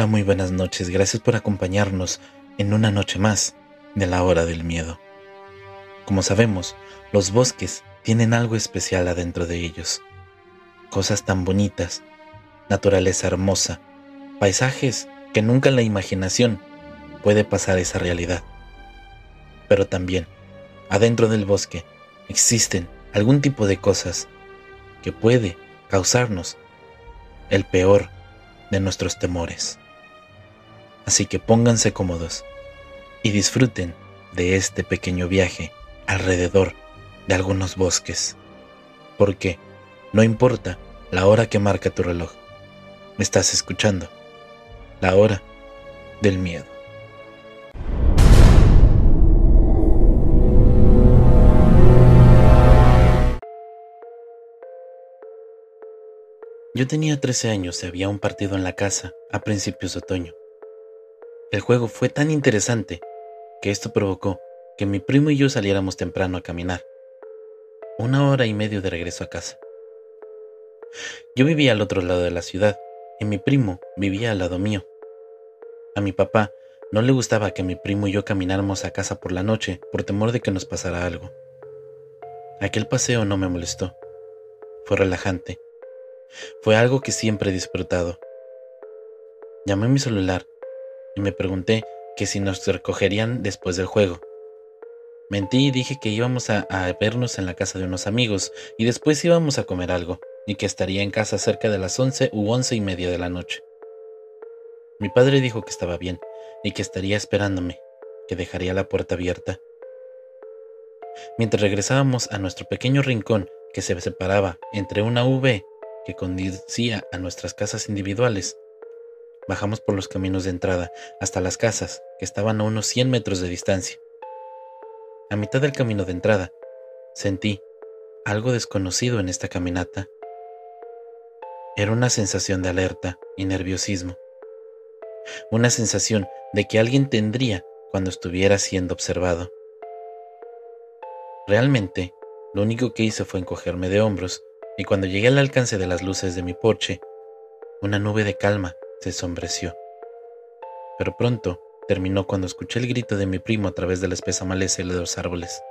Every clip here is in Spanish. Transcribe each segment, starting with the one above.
Hola, muy buenas noches. Gracias por acompañarnos en una noche más de la hora del miedo. Como sabemos, los bosques tienen algo especial adentro de ellos. Cosas tan bonitas, naturaleza hermosa, paisajes que nunca la imaginación puede pasar esa realidad. Pero también, adentro del bosque, existen algún tipo de cosas que puede causarnos el peor de nuestros temores. Así que pónganse cómodos y disfruten de este pequeño viaje alrededor de algunos bosques. Porque no importa la hora que marca tu reloj, me estás escuchando, la hora del miedo. Yo tenía 13 años y había un partido en la casa a principios de otoño. El juego fue tan interesante que esto provocó que mi primo y yo saliéramos temprano a caminar. Una hora y medio de regreso a casa. Yo vivía al otro lado de la ciudad y mi primo vivía al lado mío. A mi papá no le gustaba que mi primo y yo camináramos a casa por la noche por temor de que nos pasara algo. Aquel paseo no me molestó. Fue relajante fue algo que siempre he disfrutado. Llamé mi celular y me pregunté que si nos recogerían después del juego. Mentí y dije que íbamos a, a, vernos en la casa de unos amigos y después íbamos a comer algo y que estaría en casa cerca de las once u once y media de la noche. Mi padre dijo que estaba bien y que estaría esperándome, que dejaría la puerta abierta. Mientras regresábamos a nuestro pequeño rincón que se separaba entre una V que conducía a nuestras casas individuales. Bajamos por los caminos de entrada hasta las casas, que estaban a unos 100 metros de distancia. A mitad del camino de entrada, sentí algo desconocido en esta caminata. Era una sensación de alerta y nerviosismo. Una sensación de que alguien tendría cuando estuviera siendo observado. Realmente, lo único que hice fue encogerme de hombros y cuando llegué al alcance de las luces de mi porche, una nube de calma se sombreció. Pero pronto terminó cuando escuché el grito de mi primo a través de la espesa maleza de los árboles.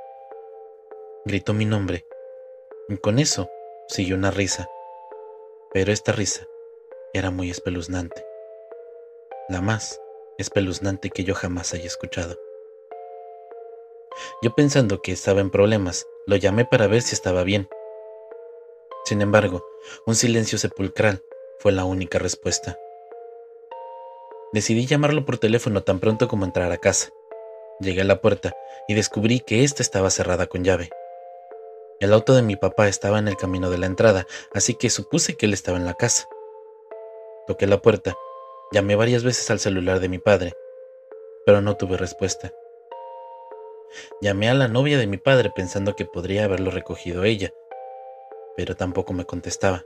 Gritó mi nombre, y con eso siguió una risa, pero esta risa era muy espeluznante, la más espeluznante que yo jamás haya escuchado. Yo pensando que estaba en problemas, lo llamé para ver si estaba bien, sin embargo, un silencio sepulcral fue la única respuesta. Decidí llamarlo por teléfono tan pronto como entrar a casa. Llegué a la puerta y descubrí que ésta estaba cerrada con llave. El auto de mi papá estaba en el camino de la entrada, así que supuse que él estaba en la casa. Toqué la puerta, llamé varias veces al celular de mi padre, pero no tuve respuesta. Llamé a la novia de mi padre pensando que podría haberlo recogido ella, pero tampoco me contestaba.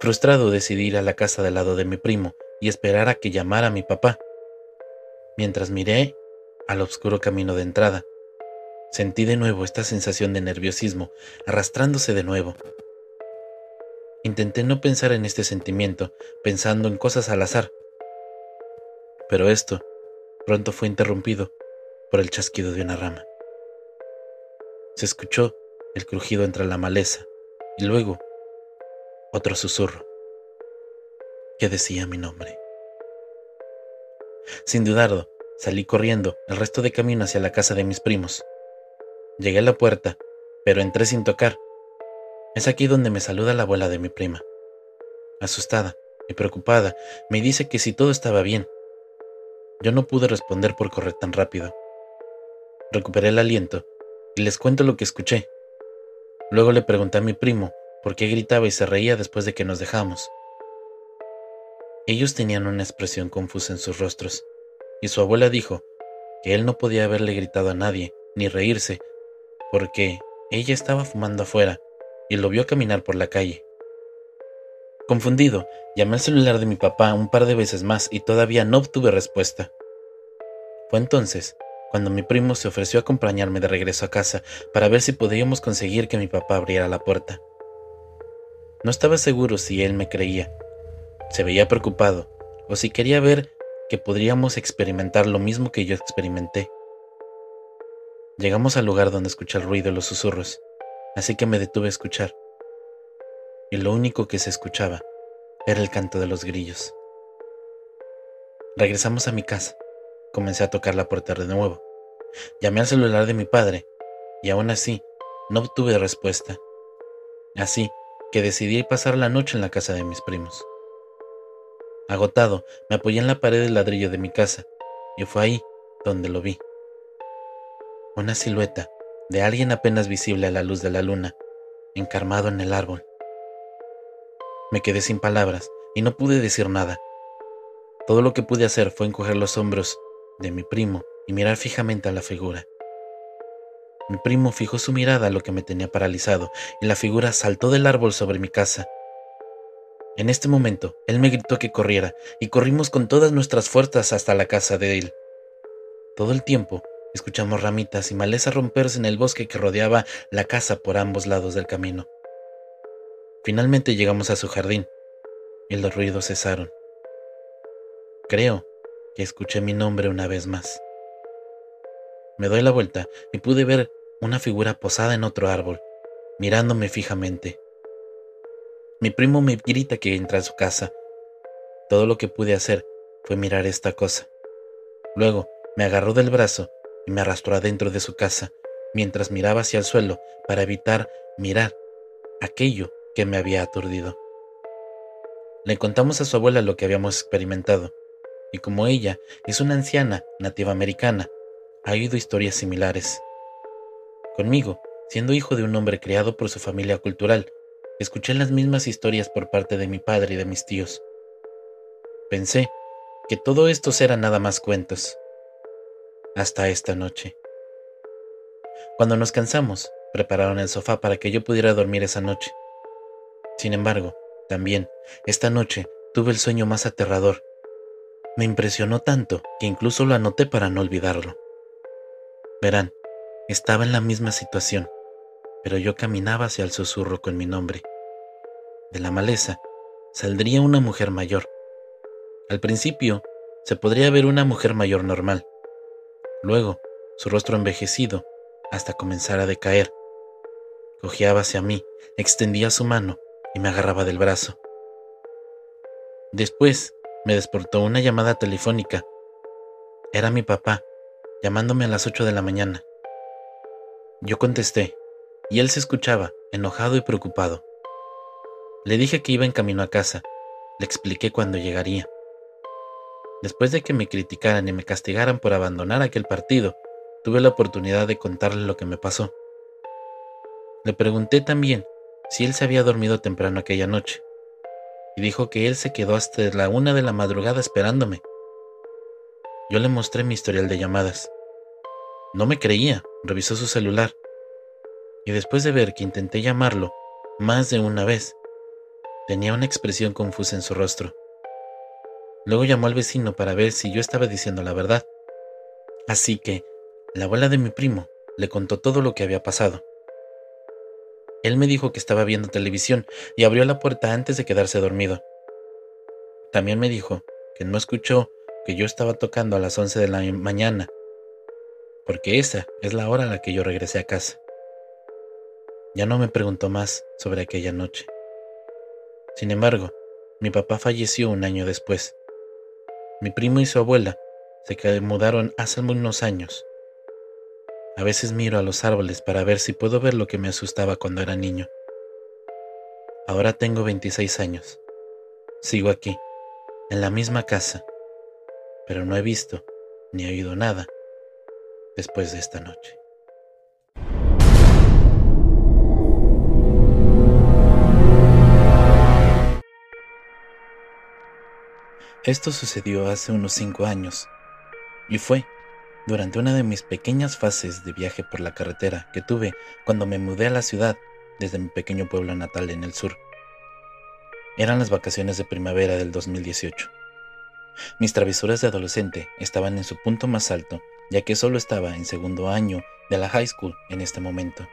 Frustrado decidí ir a la casa del lado de mi primo y esperar a que llamara a mi papá. Mientras miré al oscuro camino de entrada, sentí de nuevo esta sensación de nerviosismo arrastrándose de nuevo. Intenté no pensar en este sentimiento, pensando en cosas al azar. Pero esto pronto fue interrumpido por el chasquido de una rama. Se escuchó el crujido entre la maleza y luego otro susurro que decía mi nombre. Sin dudarlo, salí corriendo el resto de camino hacia la casa de mis primos. Llegué a la puerta, pero entré sin tocar. Es aquí donde me saluda la abuela de mi prima. Asustada y preocupada, me dice que si todo estaba bien. Yo no pude responder por correr tan rápido. Recuperé el aliento y les cuento lo que escuché. Luego le pregunté a mi primo por qué gritaba y se reía después de que nos dejamos. Ellos tenían una expresión confusa en sus rostros, y su abuela dijo que él no podía haberle gritado a nadie, ni reírse, porque ella estaba fumando afuera y lo vio caminar por la calle. Confundido, llamé al celular de mi papá un par de veces más y todavía no obtuve respuesta. Fue entonces cuando mi primo se ofreció a acompañarme de regreso a casa para ver si podíamos conseguir que mi papá abriera la puerta. No estaba seguro si él me creía. Se veía preocupado, o si quería ver que podríamos experimentar lo mismo que yo experimenté. Llegamos al lugar donde escuché el ruido y los susurros, así que me detuve a escuchar. Y lo único que se escuchaba era el canto de los grillos. Regresamos a mi casa. Comencé a tocar la puerta de nuevo. Llamé al celular de mi padre y aún así no obtuve respuesta. Así que decidí pasar la noche en la casa de mis primos. Agotado, me apoyé en la pared del ladrillo de mi casa y fue ahí donde lo vi una silueta de alguien apenas visible a la luz de la luna, encarmado en el árbol. Me quedé sin palabras y no pude decir nada. Todo lo que pude hacer fue encoger los hombros de mi primo y mirar fijamente a la figura. Mi primo fijó su mirada a lo que me tenía paralizado y la figura saltó del árbol sobre mi casa. En este momento, él me gritó que corriera y corrimos con todas nuestras fuerzas hasta la casa de él. Todo el tiempo Escuchamos ramitas y maleza romperse en el bosque que rodeaba la casa por ambos lados del camino. Finalmente llegamos a su jardín y los ruidos cesaron. Creo que escuché mi nombre una vez más. Me doy la vuelta y pude ver una figura posada en otro árbol, mirándome fijamente. Mi primo me grita que entra a su casa. Todo lo que pude hacer fue mirar esta cosa. Luego me agarró del brazo y me arrastró adentro de su casa mientras miraba hacia el suelo para evitar mirar aquello que me había aturdido. Le contamos a su abuela lo que habíamos experimentado, y como ella es una anciana nativa americana, ha oído historias similares. Conmigo, siendo hijo de un hombre criado por su familia cultural, escuché las mismas historias por parte de mi padre y de mis tíos. Pensé que todo esto era nada más cuentos, hasta esta noche. Cuando nos cansamos, prepararon el sofá para que yo pudiera dormir esa noche. Sin embargo, también, esta noche tuve el sueño más aterrador. Me impresionó tanto que incluso lo anoté para no olvidarlo. Verán, estaba en la misma situación, pero yo caminaba hacia el susurro con mi nombre. De la maleza saldría una mujer mayor. Al principio, se podría ver una mujer mayor normal, Luego, su rostro envejecido, hasta comenzar a decaer. Cojeaba hacia mí, extendía su mano y me agarraba del brazo. Después, me despertó una llamada telefónica. Era mi papá, llamándome a las ocho de la mañana. Yo contesté, y él se escuchaba, enojado y preocupado. Le dije que iba en camino a casa. Le expliqué cuándo llegaría. Después de que me criticaran y me castigaran por abandonar aquel partido, tuve la oportunidad de contarle lo que me pasó. Le pregunté también si él se había dormido temprano aquella noche, y dijo que él se quedó hasta la una de la madrugada esperándome. Yo le mostré mi historial de llamadas. No me creía, revisó su celular, y después de ver que intenté llamarlo más de una vez, tenía una expresión confusa en su rostro. Luego llamó al vecino para ver si yo estaba diciendo la verdad. Así que la abuela de mi primo le contó todo lo que había pasado. Él me dijo que estaba viendo televisión y abrió la puerta antes de quedarse dormido. También me dijo que no escuchó que yo estaba tocando a las 11 de la mañana, porque esa es la hora a la que yo regresé a casa. Ya no me preguntó más sobre aquella noche. Sin embargo, mi papá falleció un año después. Mi primo y su abuela se mudaron hace unos años. A veces miro a los árboles para ver si puedo ver lo que me asustaba cuando era niño. Ahora tengo 26 años. Sigo aquí, en la misma casa, pero no he visto ni oído nada después de esta noche. Esto sucedió hace unos cinco años y fue Durante una de mis pequeñas fases de viaje por la carretera que tuve cuando me mudé a la ciudad desde mi pequeño pueblo natal en el sur. Eran las vacaciones de primavera del 2018. Mis travesuras de adolescente estaban en su punto más alto, ya que solo estaba en segundo año de la high school en este momento.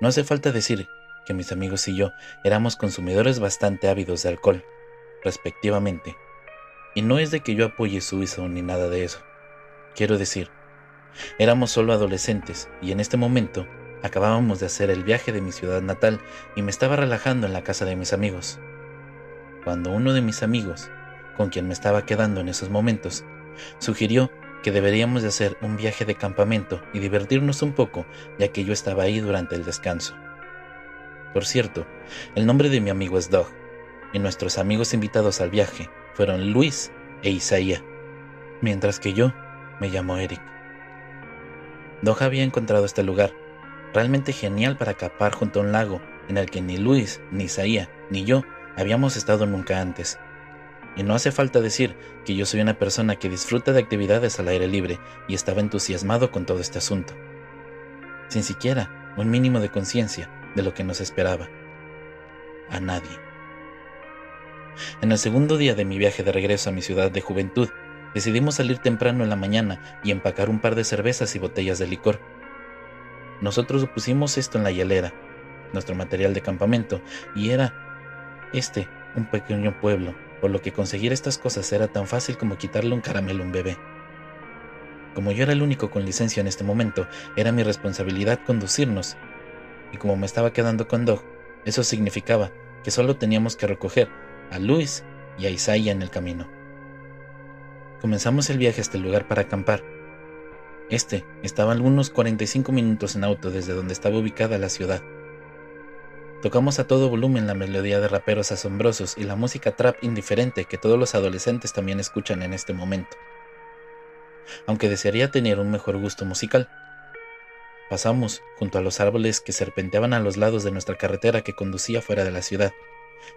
No hace falta decir que mis amigos y yo éramos consumidores bastante ávidos de alcohol, respectivamente. Y no es de que yo apoye su uso ni nada de eso. Quiero decir, éramos solo adolescentes y en este momento acabábamos de hacer el viaje de mi ciudad natal y me estaba relajando en la casa de mis amigos. Cuando uno de mis amigos, con quien me estaba quedando en esos momentos, sugirió que deberíamos de hacer un viaje de campamento y divertirnos un poco, ya que yo estaba ahí durante el descanso. Por cierto, el nombre de mi amigo es Doug, y nuestros amigos invitados al viaje fueron Luis e Isaías, mientras que yo me llamo Eric. Doug había encontrado este lugar, realmente genial para acampar junto a un lago en el que ni Luis, ni Isaías, ni yo habíamos estado nunca antes. Y no hace falta decir que yo soy una persona que disfruta de actividades al aire libre y estaba entusiasmado con todo este asunto. Sin siquiera un mínimo de conciencia de lo que nos esperaba. A nadie. En el segundo día de mi viaje de regreso a mi ciudad de juventud, decidimos salir temprano en la mañana y empacar un par de cervezas y botellas de licor. Nosotros pusimos esto en la hielera, nuestro material de campamento, y era este un pequeño pueblo por lo que conseguir estas cosas era tan fácil como quitarle un caramelo a un bebé. Como yo era el único con licencia en este momento, era mi responsabilidad conducirnos, y como me estaba quedando con Doug, eso significaba que solo teníamos que recoger a Luis y a Isaiah en el camino. Comenzamos el viaje a este lugar para acampar. Este estaba algunos 45 minutos en auto desde donde estaba ubicada la ciudad. Tocamos a todo volumen la melodía de raperos asombrosos y la música trap indiferente que todos los adolescentes también escuchan en este momento. Aunque desearía tener un mejor gusto musical. Pasamos junto a los árboles que serpenteaban a los lados de nuestra carretera que conducía fuera de la ciudad,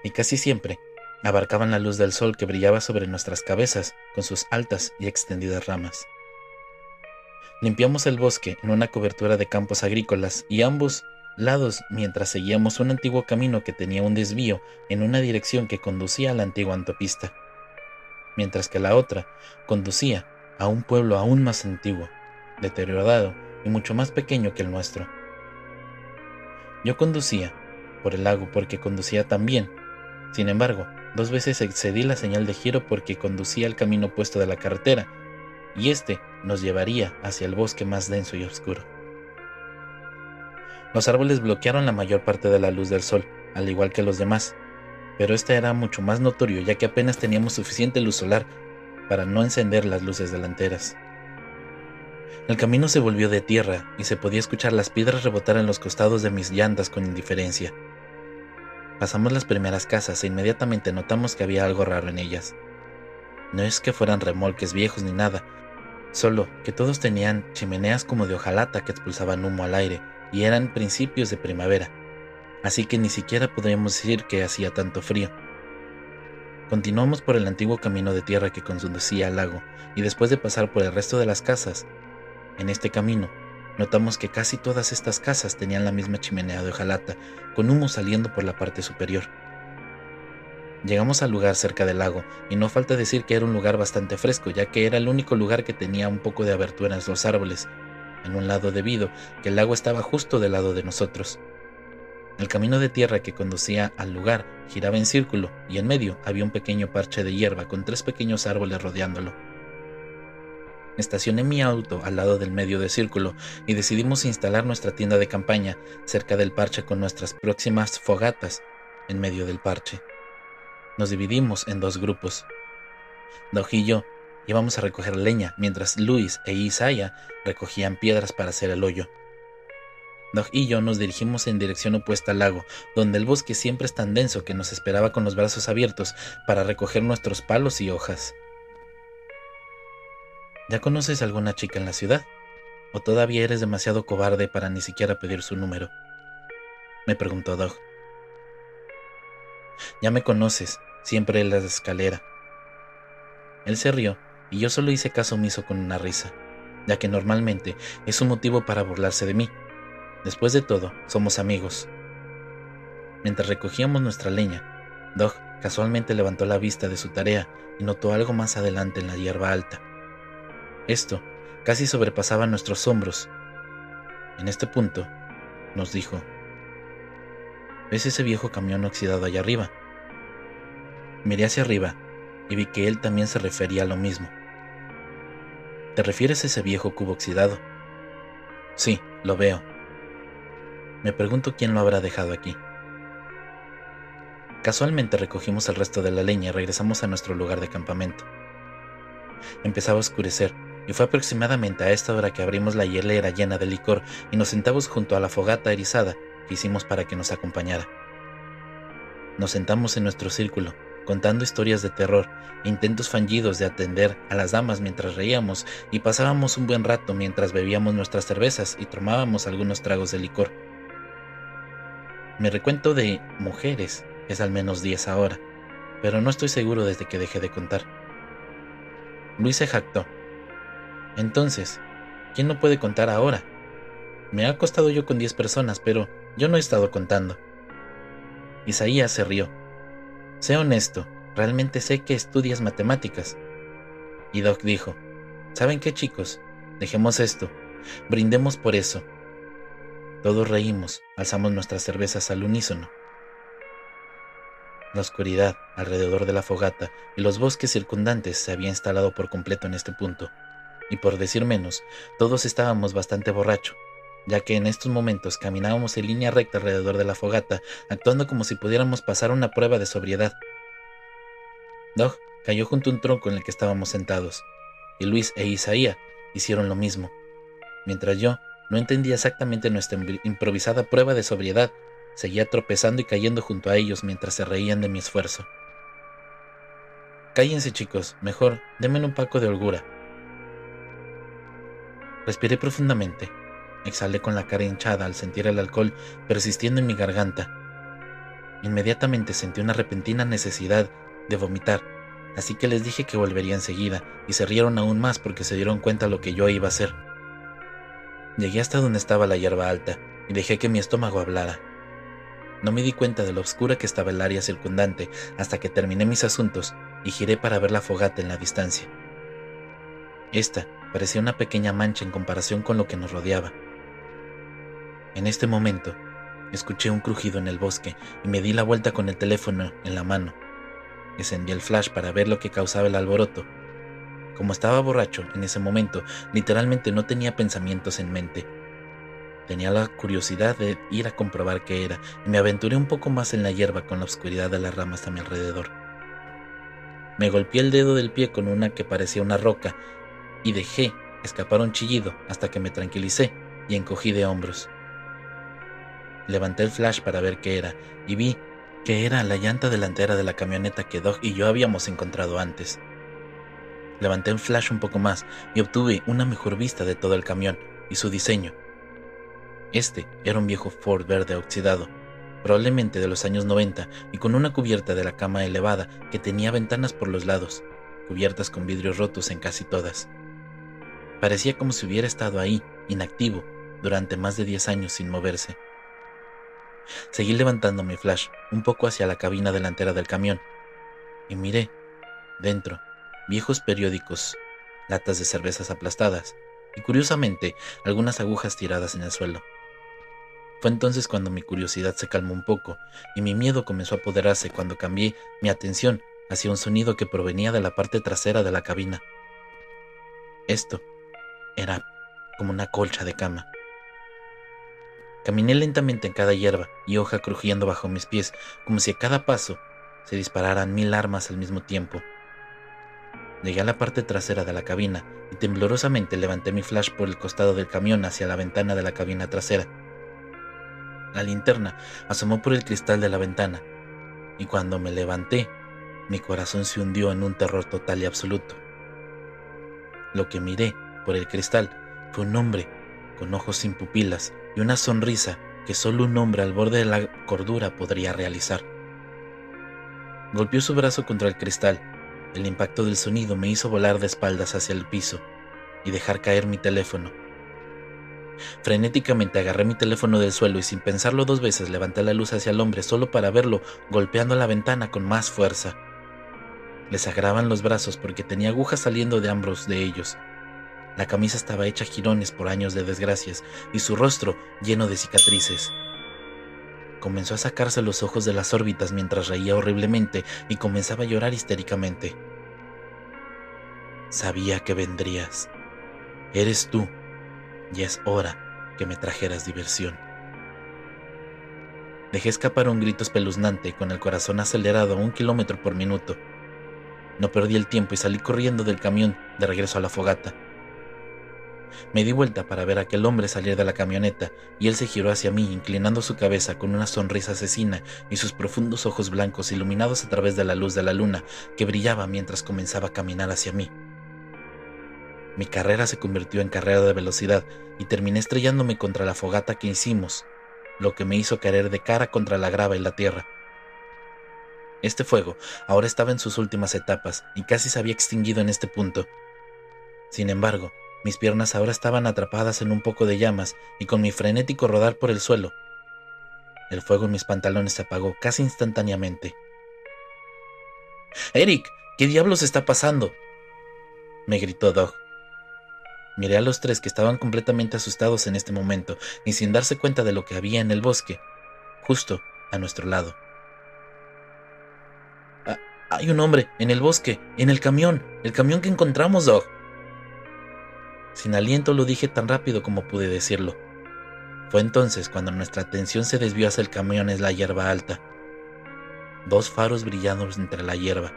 y casi siempre abarcaban la luz del sol que brillaba sobre nuestras cabezas con sus altas y extendidas ramas. Limpiamos el bosque en una cobertura de campos agrícolas y ambos lados mientras seguíamos un antiguo camino que tenía un desvío en una dirección que conducía a la antigua autopista, mientras que la otra conducía a un pueblo aún más antiguo, deteriorado y mucho más pequeño que el nuestro. Yo conducía por el lago porque conducía también. Sin embargo, dos veces excedí la señal de giro porque conducía al camino opuesto de la carretera, y este nos llevaría hacia el bosque más denso y oscuro. Los árboles bloquearon la mayor parte de la luz del sol, al igual que los demás, pero este era mucho más notorio ya que apenas teníamos suficiente luz solar para no encender las luces delanteras. El camino se volvió de tierra y se podía escuchar las piedras rebotar en los costados de mis llantas con indiferencia. Pasamos las primeras casas e inmediatamente notamos que había algo raro en ellas. No es que fueran remolques viejos ni nada, solo que todos tenían chimeneas como de hojalata que expulsaban humo al aire y eran principios de primavera, así que ni siquiera podríamos decir que hacía tanto frío. Continuamos por el antiguo camino de tierra que conducía al lago, y después de pasar por el resto de las casas, en este camino, notamos que casi todas estas casas tenían la misma chimenea de hojalata, con humo saliendo por la parte superior. Llegamos al lugar cerca del lago, y no falta decir que era un lugar bastante fresco, ya que era el único lugar que tenía un poco de abertura en los árboles, en un lado debido que el lago estaba justo del lado de nosotros. El camino de tierra que conducía al lugar giraba en círculo y en medio había un pequeño parche de hierba con tres pequeños árboles rodeándolo. Estacioné mi auto al lado del medio de círculo y decidimos instalar nuestra tienda de campaña cerca del parche con nuestras próximas fogatas en medio del parche. Nos dividimos en dos grupos. Doug y yo Íbamos a recoger leña mientras Luis e Isaiah recogían piedras para hacer el hoyo. Doug y yo nos dirigimos en dirección opuesta al lago, donde el bosque siempre es tan denso que nos esperaba con los brazos abiertos para recoger nuestros palos y hojas. ¿Ya conoces a alguna chica en la ciudad? ¿O todavía eres demasiado cobarde para ni siquiera pedir su número? Me preguntó Doug. Ya me conoces, siempre en la escalera. Él se rió y yo solo hice caso omiso con una risa. ya que normalmente es un motivo para burlarse de mí. Después de todo, somos amigos. Mientras recogíamos nuestra leña, Doug casualmente levantó la vista de su tarea y notó algo más adelante en la hierba alta. Esto casi sobrepasaba nuestros hombros. En este punto, nos dijo, ¿ves ese viejo camión oxidado allá arriba? Miré hacia arriba y vi que él también se refería a lo mismo. ¿Te refieres a ese viejo cubo oxidado? Sí, lo veo. Me pregunto quién lo habrá dejado aquí. Casualmente recogimos el resto de la leña y regresamos a nuestro lugar de campamento. Empezaba a oscurecer y fue aproximadamente a esta hora que abrimos la hielera llena de licor y nos sentamos junto a la fogata erizada que hicimos para que nos acompañara. Nos sentamos en nuestro círculo, contando historias de terror, intentos fallidos de atender a las damas mientras reíamos y pasábamos un buen rato mientras bebíamos nuestras cervezas y tomábamos algunos tragos de licor. Me recuento de mujeres es al menos 10 ahora, pero no estoy seguro desde que dejé de contar. Luis se jactó. Entonces, ¿quién no puede contar ahora? Me ha acostado yo con 10 personas, pero yo no he estado contando. Isaías se rió. Sé honesto, realmente sé que estudias matemáticas. Y Doc dijo, ¿saben qué chicos? Dejemos esto, brindemos por eso. Todos reímos, alzamos nuestras cervezas al unísono. La oscuridad alrededor de la fogata y los bosques circundantes se había instalado por completo en este punto, y por decir menos, todos estábamos bastante borrachos, ya que en estos momentos caminábamos en línea recta alrededor de la fogata, actuando como si pudiéramos pasar una prueba de sobriedad. Doug cayó junto a un tronco en el que estábamos sentados, y Luis e Isaía hicieron lo mismo, mientras yo no entendía exactamente nuestra improvisada prueba de sobriedad Seguía tropezando y cayendo junto a ellos mientras se reían de mi esfuerzo. Cállense chicos, mejor, denme un paco de holgura. Respiré profundamente. Exhalé con la cara hinchada al sentir el alcohol persistiendo en mi garganta. Inmediatamente sentí una repentina necesidad de vomitar, así que les dije que volvería enseguida, y se rieron aún más porque se dieron cuenta lo que yo iba a hacer. Llegué hasta donde estaba la hierba alta y dejé que mi estómago hablara. No me di cuenta de lo oscura que estaba el área circundante hasta que terminé mis asuntos y giré para ver la fogata en la distancia. Esta parecía una pequeña mancha en comparación con lo que nos rodeaba. En este momento, escuché un crujido en el bosque y me di la vuelta con el teléfono en la mano. Encendí el flash para ver lo que causaba el alboroto. Como estaba borracho en ese momento, literalmente no tenía pensamientos en mente Tenía la curiosidad de ir a comprobar qué era y me aventuré un poco más en la hierba con la oscuridad de las ramas a mi alrededor. Me golpeé el dedo del pie con una que parecía una roca y dejé escapar un chillido hasta que me tranquilicé y encogí de hombros. Levanté el flash para ver qué era y vi que era la llanta delantera de la camioneta que Doug y yo habíamos encontrado antes. Levanté el flash un poco más y obtuve una mejor vista de todo el camión y su diseño, este era un viejo Ford verde oxidado, probablemente de los años 90 y con una cubierta de la cama elevada que tenía ventanas por los lados, cubiertas con vidrios rotos en casi todas. Parecía como si hubiera estado ahí, inactivo, durante más de 10 años sin moverse. Seguí levantando mi flash un poco hacia la cabina delantera del camión y miré, dentro, viejos periódicos, latas de cervezas aplastadas y curiosamente algunas agujas tiradas en el suelo. Fue entonces cuando mi curiosidad se calmó un poco y mi miedo comenzó a apoderarse cuando cambié mi atención hacia un sonido que provenía de la parte trasera de la cabina. Esto era como una colcha de cama. Caminé lentamente en cada hierba y hoja crujiendo bajo mis pies, como si a cada paso se dispararan mil armas al mismo tiempo. Llegué a la parte trasera de la cabina y temblorosamente levanté mi flash por el costado del camión hacia la ventana de la cabina trasera. La linterna asomó por el cristal de la ventana, y cuando me levanté, mi corazón se hundió en un terror total y absoluto. Lo que miré por el cristal fue un hombre con ojos sin pupilas y una sonrisa que solo un hombre al borde de la cordura podría realizar. Golpeó su brazo contra el cristal. El impacto del sonido me hizo volar de espaldas hacia el piso. y dejar caer mi teléfono. Frenéticamente agarré mi teléfono del suelo y sin pensarlo dos veces levanté la luz hacia el hombre solo para verlo golpeando la ventana con más fuerza. Les sagraban los brazos porque tenía agujas saliendo de ambos de ellos. La camisa estaba hecha jirones por años de desgracias y su rostro lleno de cicatrices. Comenzó a sacarse los ojos de las órbitas mientras reía horriblemente y comenzaba a llorar histéricamente. Sabía que vendrías. Eres tú, y es hora que me trajeras diversión. Dejé escapar un grito espeluznante con el corazón acelerado a un kilómetro por minuto. No perdí el tiempo y salí corriendo del camión de regreso a la fogata. Me di vuelta para ver a aquel hombre salir de la camioneta y él se giró hacia mí inclinando su cabeza con una sonrisa asesina y sus profundos ojos blancos iluminados a través de la luz de la luna que brillaba mientras comenzaba a caminar hacia mí. Mi carrera se convirtió en carrera de velocidad y terminé estrellándome contra la fogata que hicimos, lo que me hizo caer de cara contra la grava y la tierra. Este fuego ahora estaba en sus últimas etapas y casi se había extinguido en este punto. Sin embargo, mis piernas ahora estaban atrapadas en un poco de llamas y con mi frenético rodar por el suelo. El fuego en mis pantalones se apagó casi instantáneamente. Eric, ¿qué diablos está pasando? me gritó Doug. Miré a los tres que estaban completamente asustados en este momento y sin darse cuenta de lo que había en el bosque, justo a nuestro lado. Ah, hay un hombre en el bosque, en el camión, el camión que encontramos, Doug. Sin aliento lo dije tan rápido como pude decirlo. Fue entonces cuando nuestra atención se desvió hacia el camión en la hierba alta. Dos faros brillaron entre la hierba.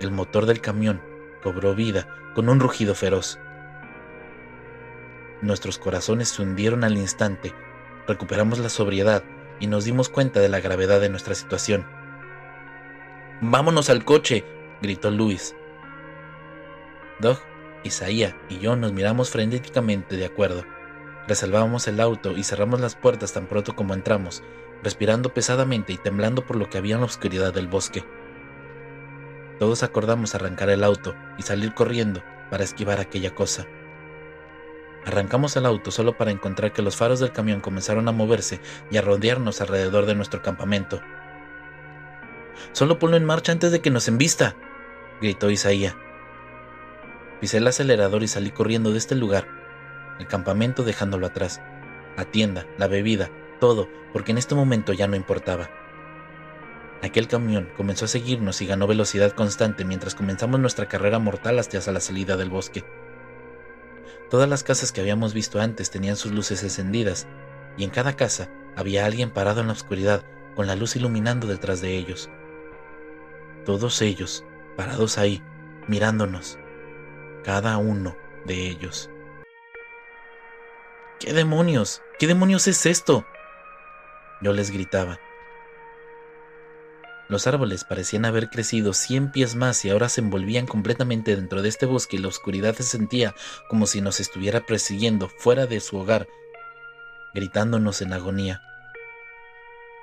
El motor del camión cobró vida con un rugido feroz. Nuestros corazones se hundieron al instante, recuperamos la sobriedad y nos dimos cuenta de la gravedad de nuestra situación. Vámonos al coche, gritó Luis. Doug Isaía y yo nos miramos frenéticamente de acuerdo. Reservamos el auto y cerramos las puertas tan pronto como entramos, respirando pesadamente y temblando por lo que había en la oscuridad del bosque. Todos acordamos arrancar el auto y salir corriendo para esquivar aquella cosa. Arrancamos el auto solo para encontrar que los faros del camión comenzaron a moverse y a rodearnos alrededor de nuestro campamento. Solo ponlo en marcha antes de que nos embista, gritó Isaía. Pisé el acelerador y salí corriendo de este lugar, el campamento dejándolo atrás, la tienda, la bebida, todo, porque en este momento ya no importaba. Aquel camión comenzó a seguirnos y ganó velocidad constante mientras comenzamos nuestra carrera mortal hasta la salida del bosque. Todas las casas que habíamos visto antes tenían sus luces encendidas, y en cada casa había alguien parado en la oscuridad con la luz iluminando detrás de ellos. Todos ellos, parados ahí, mirándonos, cada uno de ellos. ¿Qué demonios? ¿Qué demonios es esto? Yo les gritaba. Los árboles parecían haber crecido cien pies más y ahora se envolvían completamente dentro de este bosque y la oscuridad se sentía como si nos estuviera persiguiendo fuera de su hogar, gritándonos en agonía.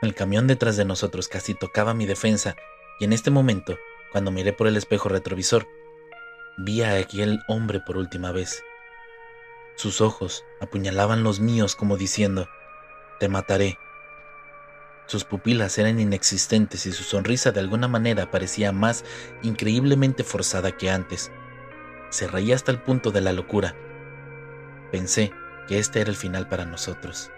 El camión detrás de nosotros casi tocaba mi defensa y en este momento, cuando miré por el espejo retrovisor, vi a aquel hombre por última vez. Sus ojos apuñalaban los míos como diciendo, Te mataré. Sus pupilas eran inexistentes y su sonrisa de alguna manera parecía más increíblemente forzada que antes. Se reía hasta el punto de la locura. Pensé que este era el final para nosotros.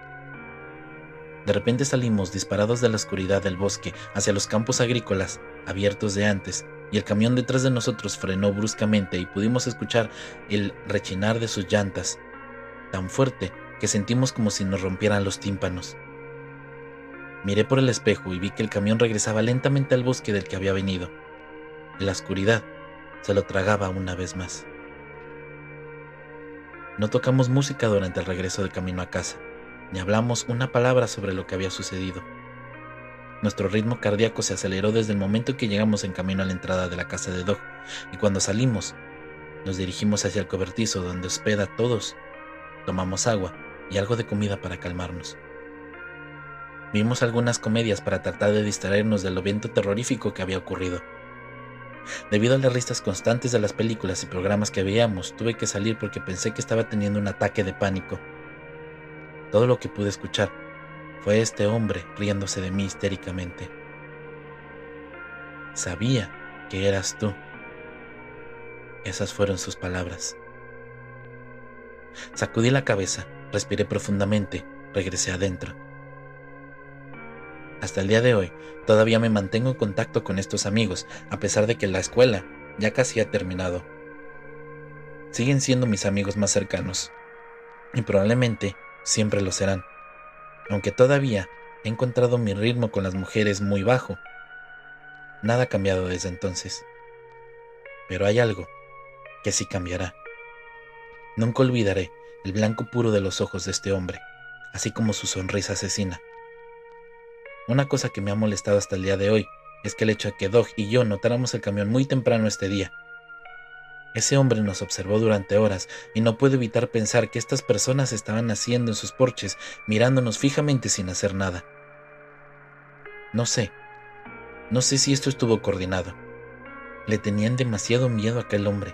De repente salimos disparados de la oscuridad del bosque hacia los campos agrícolas abiertos de antes y el camión detrás de nosotros frenó bruscamente y pudimos escuchar el rechinar de sus llantas, tan fuerte que sentimos como si nos rompieran los tímpanos. Miré por el espejo y vi que el camión regresaba lentamente al bosque del que había venido. la oscuridad se lo tragaba una vez más. No tocamos música durante el regreso de camino a casa, ni hablamos una palabra sobre lo que había sucedido. Nuestro ritmo cardíaco se aceleró desde el momento que llegamos en camino a la entrada de la casa de Dog, y cuando salimos, nos dirigimos hacia el cobertizo donde hospeda a todos. Tomamos agua y algo de comida para calmarnos. Vimos algunas comedias para tratar de distraernos del evento terrorífico que había ocurrido. Debido a las risas constantes de las películas y programas que veíamos, tuve que salir porque pensé que estaba teniendo un ataque de pánico. Todo lo que pude escuchar fue este hombre riéndose de mí histéricamente. Sabía que eras tú. Esas fueron sus palabras. Sacudí la cabeza, respiré profundamente, regresé adentro. Hasta el día de hoy, todavía me mantengo en contacto con estos amigos, a pesar de que la escuela ya casi ha terminado. Siguen siendo mis amigos más cercanos, y probablemente siempre lo serán, aunque todavía he encontrado mi ritmo con las mujeres muy bajo. Nada ha cambiado desde entonces. Pero hay algo que sí cambiará. Nunca olvidaré el blanco puro de los ojos de este hombre, así como su sonrisa asesina. Una cosa que me ha molestado hasta el día de hoy es que el hecho de que Dog y yo notáramos el camión muy temprano este día. Ese hombre nos observó durante horas y no puedo evitar pensar que estas personas estaban haciendo en sus porches, mirándonos fijamente sin hacer nada. No sé, no sé si esto estuvo coordinado. Le tenían demasiado miedo a aquel hombre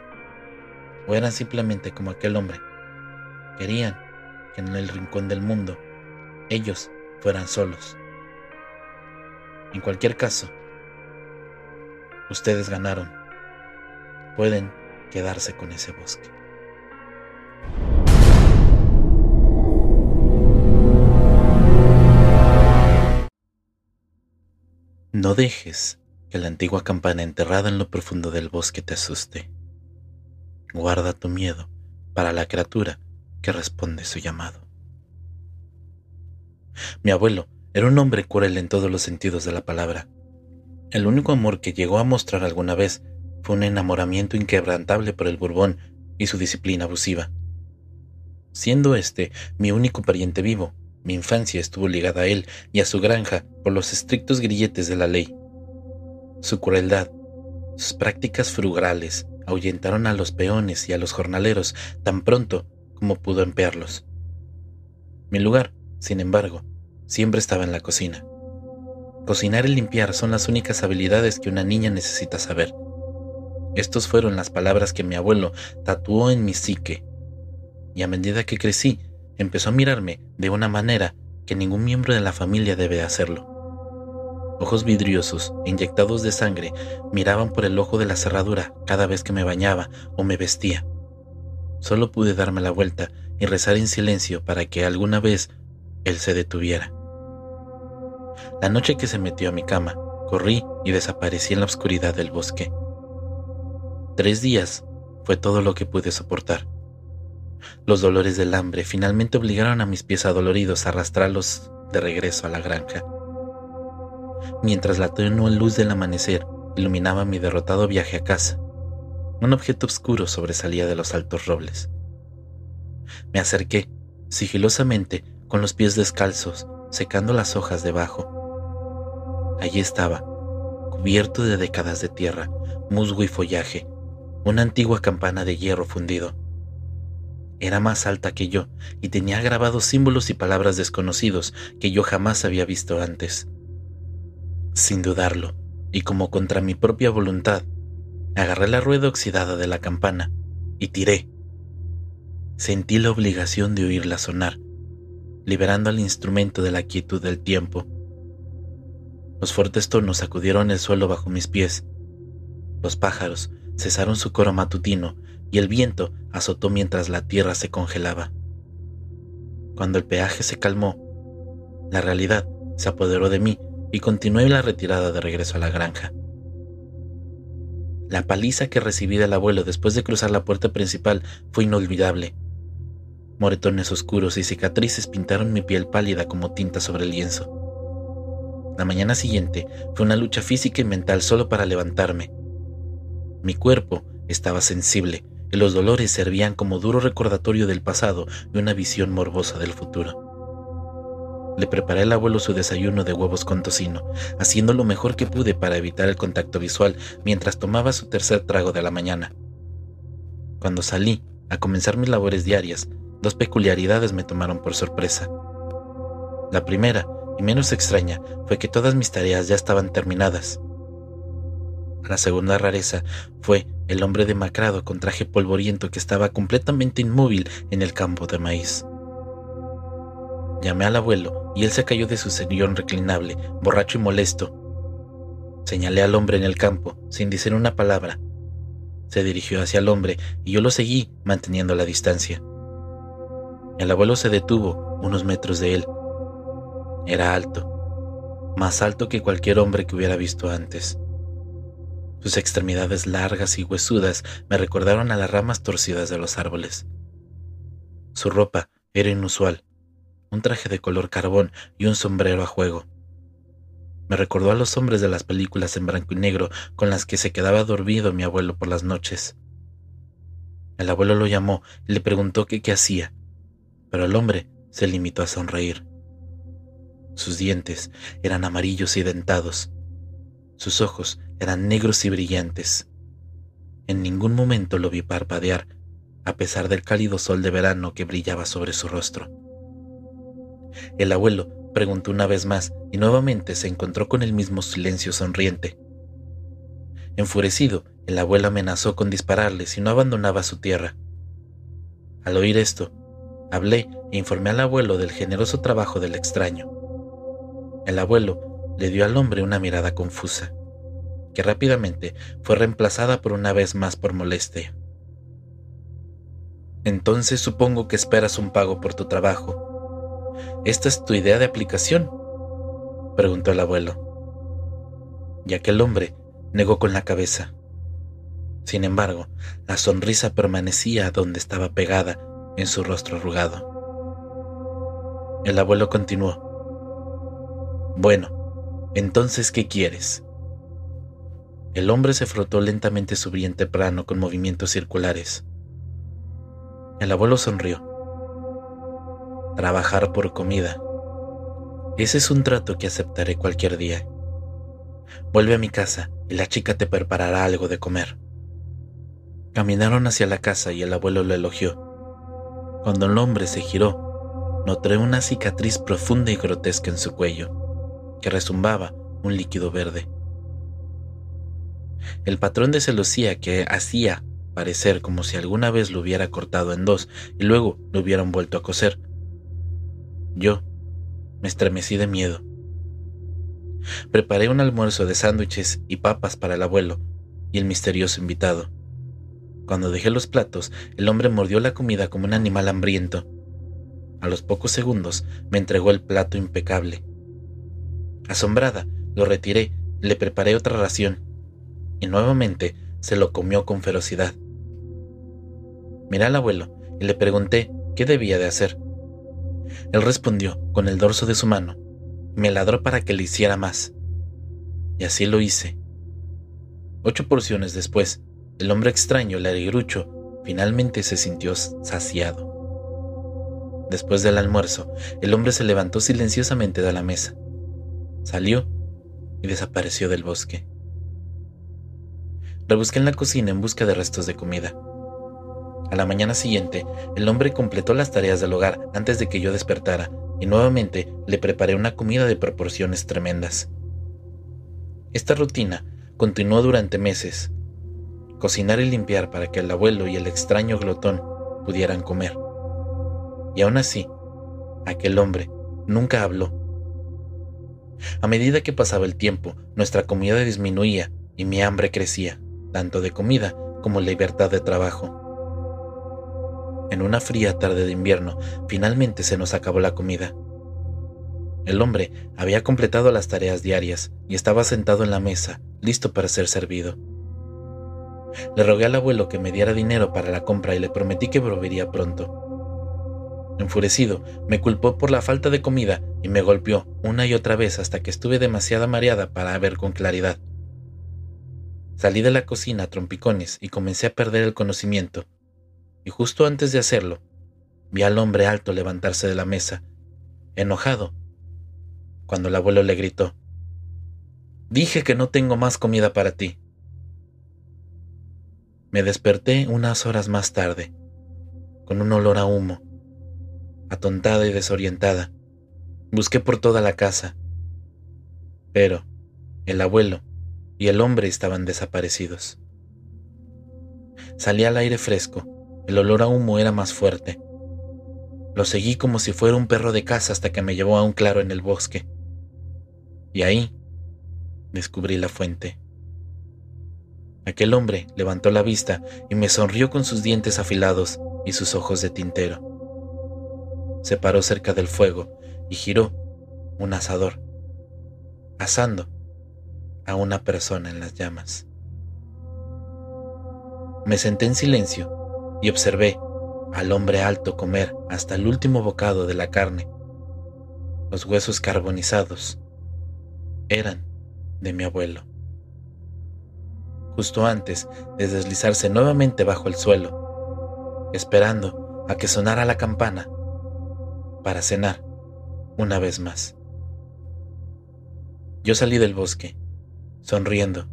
o eran simplemente como aquel hombre. Querían que en el rincón del mundo ellos fueran solos. En cualquier caso, ustedes ganaron. Pueden quedarse con ese bosque. No dejes que la antigua campana enterrada en lo profundo del bosque te asuste guarda tu miedo para la criatura que responde su llamado. Mi abuelo era un hombre cruel en todos los sentidos de la palabra. El único amor que llegó a mostrar alguna vez fue un enamoramiento inquebrantable por el Borbón y su disciplina abusiva. Siendo este mi único pariente vivo, mi infancia estuvo ligada a él y a su granja por los estrictos grilletes de la ley. Su crueldad, sus prácticas frugales, ahuyentaron a los peones y a los jornaleros tan pronto como pudo empearlos. Mi lugar, sin embargo, siempre estaba en la cocina. Cocinar y limpiar son las únicas habilidades que una niña necesita saber. Estos fueron las palabras que mi abuelo tatuó en mi psique, y a medida que crecí, empezó a mirarme de una manera que ningún miembro de la familia debe hacerlo. Ojos vidriosos, inyectados de sangre, miraban por el ojo de la cerradura cada vez que me bañaba o me vestía. Solo pude darme la vuelta y rezar en silencio para que alguna vez él se detuviera. La noche que se metió a mi cama, corrí y desaparecí en la oscuridad del bosque. Tres días fue todo lo que pude soportar. Los dolores del hambre finalmente obligaron a mis pies adoloridos a arrastrarlos de regreso a la granja mientras la tenue luz del amanecer iluminaba mi derrotado viaje a casa. Un objeto oscuro sobresalía de los altos robles. Me acerqué, sigilosamente, con los pies descalzos, secando las hojas debajo. Allí estaba, cubierto de décadas de tierra, musgo y follaje, una antigua campana de hierro fundido. Era más alta que yo y tenía grabados símbolos y palabras desconocidos que yo jamás había visto antes. Sin dudarlo, y como contra mi propia voluntad, agarré la rueda oxidada de la campana y tiré. Sentí la obligación de oírla sonar, liberando al instrumento de la quietud del tiempo. Los fuertes tonos sacudieron el suelo bajo mis pies. Los pájaros cesaron su coro matutino y el viento azotó mientras la tierra se congelaba. Cuando el peaje se calmó, la realidad se apoderó de mí y continué la retirada de regreso a la granja. La paliza que recibí del abuelo después de cruzar la puerta principal fue inolvidable. Moretones oscuros y cicatrices pintaron mi piel pálida como tinta sobre el lienzo. La mañana siguiente fue una lucha física y mental solo para levantarme. Mi cuerpo estaba sensible y los dolores servían como duro recordatorio del pasado y una visión morbosa del futuro. Le preparé al abuelo su desayuno de huevos con tocino, haciendo lo mejor que pude para evitar el contacto visual mientras tomaba su tercer trago de la mañana. Cuando salí a comenzar mis labores diarias, dos peculiaridades me tomaron por sorpresa. La primera, y menos extraña, fue que todas mis tareas ya estaban terminadas. La segunda rareza fue el hombre demacrado con traje polvoriento que estaba completamente inmóvil en el campo de maíz. Llamé al abuelo y él se cayó de su sillón reclinable, borracho y molesto. Señalé al hombre en el campo, sin decir una palabra. Se dirigió hacia el hombre y yo lo seguí manteniendo la distancia. El abuelo se detuvo unos metros de él. Era alto, más alto que cualquier hombre que hubiera visto antes. Sus extremidades largas y huesudas me recordaron a las ramas torcidas de los árboles. Su ropa era inusual, un traje de color carbón y un sombrero a juego. Me recordó a los hombres de las películas en blanco y negro con las que se quedaba dormido mi abuelo por las noches. El abuelo lo llamó y le preguntó qué hacía, pero el hombre se limitó a sonreír. Sus dientes eran amarillos y dentados. Sus ojos eran negros y brillantes. En ningún momento lo vi parpadear, a pesar del cálido sol de verano que brillaba sobre su rostro. El abuelo preguntó una vez más y nuevamente se encontró con el mismo silencio sonriente. Enfurecido, el abuelo amenazó con dispararle si no abandonaba su tierra. Al oír esto, hablé e informé al abuelo del generoso trabajo del extraño. El abuelo le dio al hombre una mirada confusa, que rápidamente fue reemplazada por una vez más por molestia. Entonces supongo que esperas un pago por tu trabajo, ¿Esta es tu idea de aplicación? preguntó el abuelo. Y aquel hombre negó con la cabeza. Sin embargo, la sonrisa permanecía donde estaba pegada en su rostro arrugado. El abuelo continuó. Bueno, entonces, ¿qué quieres? El hombre se frotó lentamente su brillante plano con movimientos circulares. El abuelo sonrió trabajar por comida. Ese es un trato que aceptaré cualquier día. Vuelve a mi casa y la chica te preparará algo de comer. Caminaron hacia la casa y el abuelo lo elogió. Cuando el hombre se giró, noté una cicatriz profunda y grotesca en su cuello, que resumbaba un líquido verde. El patrón de celosía que hacía parecer como si alguna vez lo hubiera cortado en dos y luego lo hubieran vuelto a coser, yo me estremecí de miedo. Preparé un almuerzo de sándwiches y papas para el abuelo y el misterioso invitado. Cuando dejé los platos, el hombre mordió la comida como un animal hambriento. A los pocos segundos me entregó el plato impecable. Asombrada, lo retiré, le preparé otra ración y nuevamente se lo comió con ferocidad. Miré al abuelo y le pregunté qué debía de hacer. Él respondió con el dorso de su mano. Me ladró para que le hiciera más. Y así lo hice. Ocho porciones después, el hombre extraño, el arigrucho, finalmente se sintió saciado. Después del almuerzo, el hombre se levantó silenciosamente de la mesa, salió y desapareció del bosque. Rebusqué en la cocina en busca de restos de comida. A la mañana siguiente, el hombre completó las tareas del hogar antes de que yo despertara y nuevamente le preparé una comida de proporciones tremendas. Esta rutina continuó durante meses. Cocinar y limpiar para que el abuelo y el extraño glotón pudieran comer. Y aún así, aquel hombre nunca habló. A medida que pasaba el tiempo, nuestra comida disminuía y mi hambre crecía, tanto de comida como libertad de trabajo. En una fría tarde de invierno, finalmente se nos acabó la comida. El hombre había completado las tareas diarias y estaba sentado en la mesa, listo para ser servido. Le rogué al abuelo que me diera dinero para la compra y le prometí que volvería pronto. Enfurecido, me culpó por la falta de comida y me golpeó una y otra vez hasta que estuve demasiado mareada para ver con claridad. Salí de la cocina a trompicones y comencé a perder el conocimiento y justo antes de hacerlo, vi al hombre alto levantarse de la mesa, enojado, cuando el abuelo le gritó, Dije que no tengo más comida para ti. Me desperté unas horas más tarde, con un olor a humo, atontada y desorientada. Busqué por toda la casa, pero el abuelo y el hombre estaban desaparecidos. Salí al aire fresco, el olor a humo era más fuerte. Lo seguí como si fuera un perro de casa hasta que me llevó a un claro en el bosque. Y ahí descubrí la fuente. Aquel hombre levantó la vista y me sonrió con sus dientes afilados y sus ojos de tintero. Se paró cerca del fuego y giró un asador, asando a una persona en las llamas. Me senté en silencio y observé al hombre alto comer hasta el último bocado de la carne. Los huesos carbonizados eran de mi abuelo. Justo antes de deslizarse nuevamente bajo el suelo, esperando a que sonara la campana para cenar una vez más. Yo salí del bosque, sonriendo,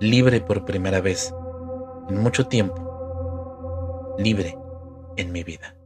libre por primera vez en mucho tiempo, libre en mi vida.